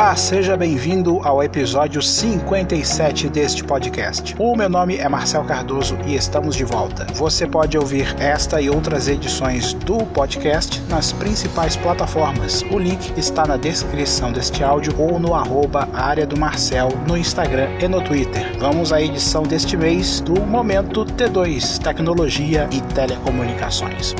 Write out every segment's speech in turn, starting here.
Olá, seja bem-vindo ao episódio 57 deste podcast. O meu nome é Marcel Cardoso e estamos de volta. Você pode ouvir esta e outras edições do podcast nas principais plataformas. O link está na descrição deste áudio ou no arroba área do Marcel no Instagram e no Twitter. Vamos à edição deste mês do Momento T2 Tecnologia e Telecomunicações.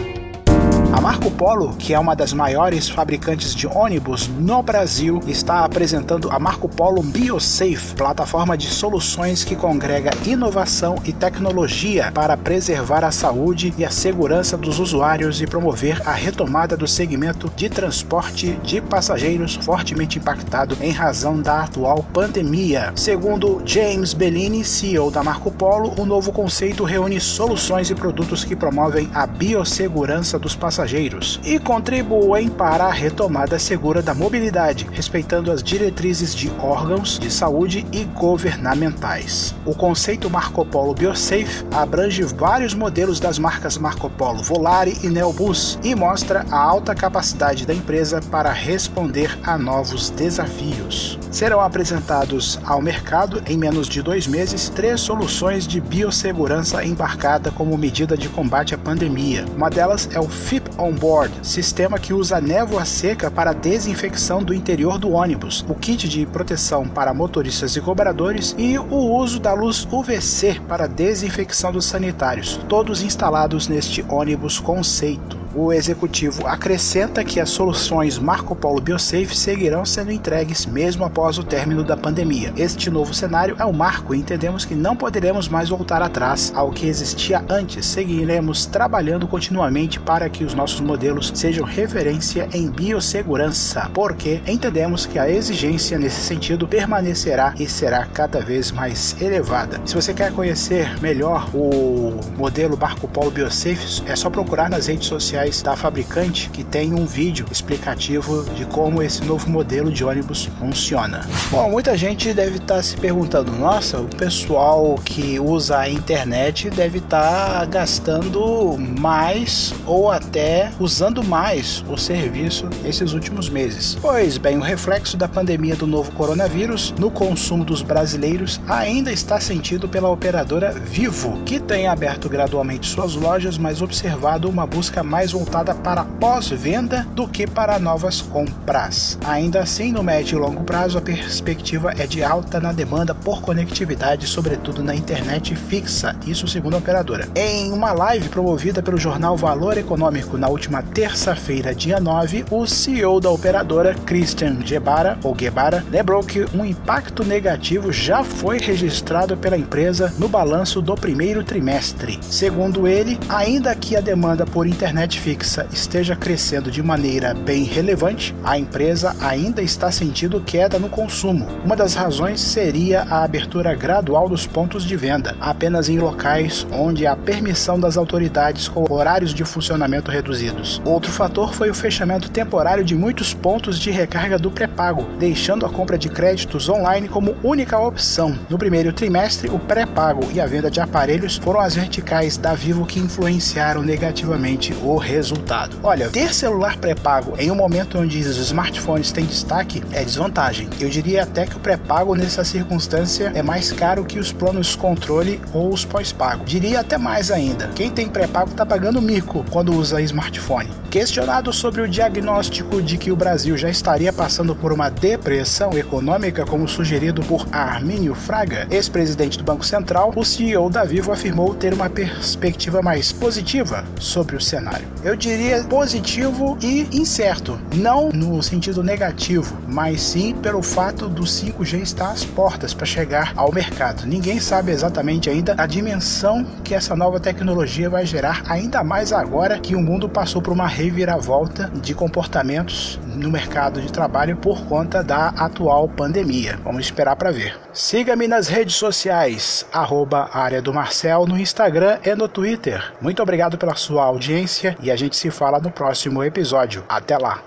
A Marco Polo, que é uma das maiores fabricantes de ônibus no Brasil, está apresentando a Marco Polo BioSafe, plataforma de soluções que congrega inovação e tecnologia para preservar a saúde e a segurança dos usuários e promover a retomada do segmento de transporte de passageiros fortemente impactado em razão da atual pandemia. Segundo James Bellini, CEO da Marco Polo, o novo conceito reúne soluções e produtos que promovem a biossegurança dos passageiros passageiros e contribuem para a retomada segura da mobilidade, respeitando as diretrizes de órgãos de saúde e governamentais. O conceito Marco Polo BioSafe abrange vários modelos das marcas Marco Polo, Volare e Neobus e mostra a alta capacidade da empresa para responder a novos desafios. Serão apresentados ao mercado em menos de dois meses três soluções de biossegurança embarcada como medida de combate à pandemia. Uma delas é o FIP On Board, sistema que usa névoa seca para desinfecção do interior do ônibus, o kit de proteção para motoristas e cobradores e o uso da luz UVC para desinfecção dos sanitários, todos instalados neste ônibus conceito. O executivo acrescenta que as soluções Marco Polo BioSafe seguirão sendo entregues mesmo após o término da pandemia. Este novo cenário é um marco e entendemos que não poderemos mais voltar atrás ao que existia antes. Seguiremos trabalhando continuamente para que os nossos modelos sejam referência em biossegurança, porque entendemos que a exigência nesse sentido permanecerá e será cada vez mais elevada. Se você quer conhecer melhor o modelo Marco Polo BioSafe, é só procurar nas redes sociais sociais da fabricante que tem um vídeo explicativo de como esse novo modelo de ônibus funciona. Bom, muita gente deve estar tá se perguntando: nossa, o pessoal que usa a internet deve estar tá gastando mais ou até usando mais o serviço nesses últimos meses. Pois bem, o reflexo da pandemia do novo coronavírus no consumo dos brasileiros ainda está sentido pela operadora Vivo, que tem aberto gradualmente suas lojas, mas observado uma busca mais mais voltada para pós-venda do que para novas compras. Ainda assim, no médio e longo prazo, a perspectiva é de alta na demanda por conectividade, sobretudo na internet fixa, isso segundo a operadora. Em uma live promovida pelo jornal Valor Econômico na última terça-feira, dia 9, o CEO da operadora, Christian Gebara, ou Gebara, lembrou que um impacto negativo já foi registrado pela empresa no balanço do primeiro trimestre. Segundo ele, ainda que a demanda por internet fixa esteja crescendo de maneira bem relevante, a empresa ainda está sentindo queda no consumo. Uma das razões seria a abertura gradual dos pontos de venda, apenas em locais onde há permissão das autoridades com horários de funcionamento reduzidos. Outro fator foi o fechamento temporário de muitos pontos de recarga do pré-pago, deixando a compra de créditos online como única opção. No primeiro trimestre, o pré-pago e a venda de aparelhos foram as verticais da Vivo que influenciaram negativamente o resultado. Olha, ter celular pré-pago em um momento onde os smartphones têm destaque é desvantagem. Eu diria até que o pré-pago nessa circunstância é mais caro que os planos controle ou os pós-pago. Diria até mais ainda. Quem tem pré-pago está pagando mico quando usa smartphone. Questionado sobre o diagnóstico de que o Brasil já estaria passando por uma depressão econômica, como sugerido por Armínio Fraga, ex-presidente do Banco Central, o CEO da Vivo afirmou ter uma perspectiva mais positiva sobre o cenário eu diria positivo e incerto. Não no sentido negativo, mas sim pelo fato do 5G estar às portas para chegar ao mercado. Ninguém sabe exatamente ainda a dimensão que essa nova tecnologia vai gerar, ainda mais agora que o mundo passou por uma reviravolta de comportamentos no mercado de trabalho por conta da atual pandemia. Vamos esperar para ver. Siga-me nas redes sociais, arroba área do Marcel, no Instagram e no Twitter. Muito obrigado pela sua audiência e a gente se fala no próximo episódio. Até lá!